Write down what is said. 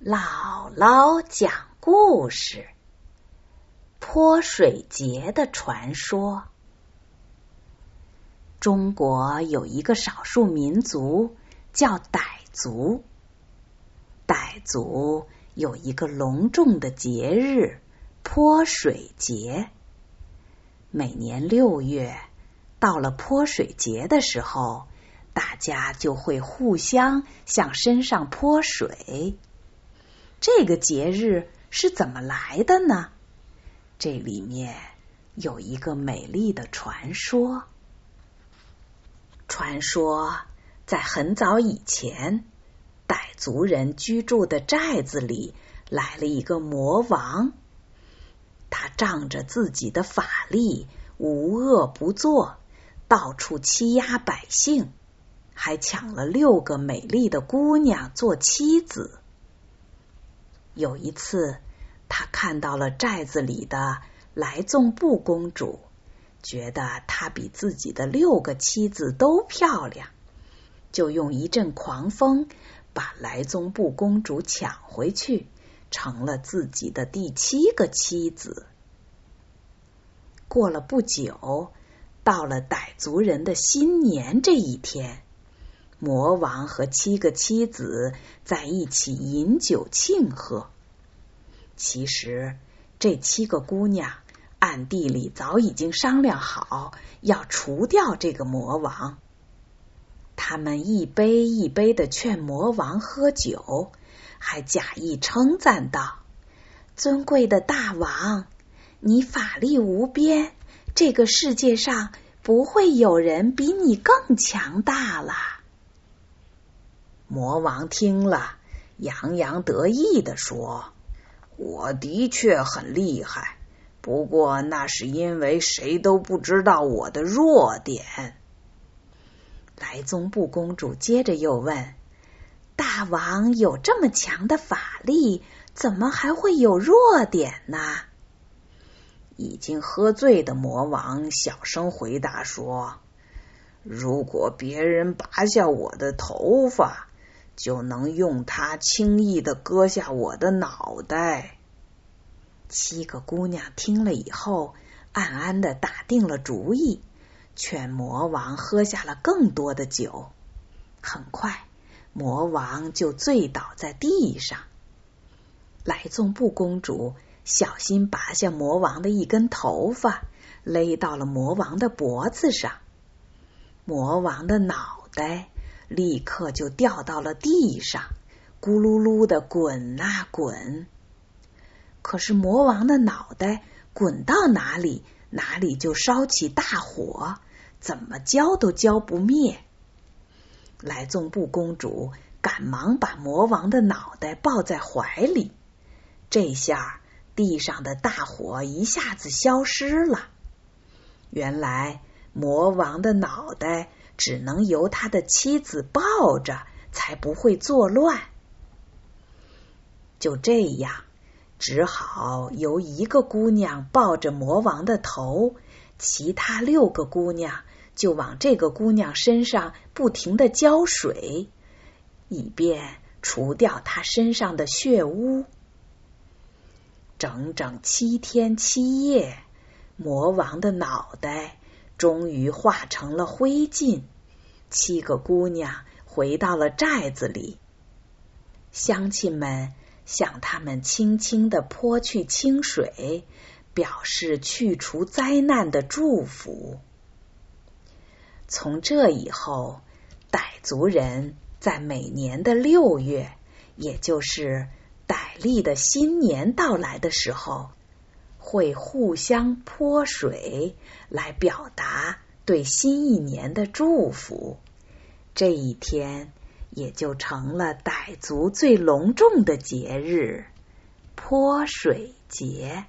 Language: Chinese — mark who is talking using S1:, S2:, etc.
S1: 姥姥讲故事：泼水节的传说。中国有一个少数民族叫傣族，傣族有一个隆重的节日——泼水节。每年六月到了泼水节的时候，大家就会互相向身上泼水。这个节日是怎么来的呢？这里面有一个美丽的传说。传说在很早以前，傣族人居住的寨子里来了一个魔王，他仗着自己的法力，无恶不作，到处欺压百姓，还抢了六个美丽的姑娘做妻子。有一次，他看到了寨子里的来宗布公主，觉得她比自己的六个妻子都漂亮，就用一阵狂风把来宗布公主抢回去，成了自己的第七个妻子。过了不久，到了傣族人的新年这一天，魔王和七个妻子在一起饮酒庆贺。其实，这七个姑娘暗地里早已经商量好要除掉这个魔王。他们一杯一杯的劝魔王喝酒，还假意称赞道：“尊贵的大王，你法力无边，这个世界上不会有人比你更强大了。”魔王听了，洋洋得意的说。我的确很厉害，不过那是因为谁都不知道我的弱点。来宗布公主接着又问：“大王有这么强的法力，怎么还会有弱点呢？”已经喝醉的魔王小声回答说：“如果别人拔下我的头发。”就能用它轻易的割下我的脑袋。七个姑娘听了以后，暗暗的打定了主意，劝魔王喝下了更多的酒。很快，魔王就醉倒在地上。来纵布公主小心拔下魔王的一根头发，勒到了魔王的脖子上。魔王的脑袋。立刻就掉到了地上，咕噜噜的滚啊滚。可是魔王的脑袋滚到哪里，哪里就烧起大火，怎么浇都浇不灭。来宗布公主赶忙把魔王的脑袋抱在怀里，这下地上的大火一下子消失了。原来魔王的脑袋。只能由他的妻子抱着，才不会作乱。就这样，只好由一个姑娘抱着魔王的头，其他六个姑娘就往这个姑娘身上不停的浇水，以便除掉她身上的血污。整整七天七夜，魔王的脑袋。终于化成了灰烬，七个姑娘回到了寨子里。乡亲们向他们轻轻的泼去清水，表示去除灾难的祝福。从这以后，傣族人在每年的六月，也就是傣历的新年到来的时候。会互相泼水来表达对新一年的祝福，这一天也就成了傣族最隆重的节日——泼水节。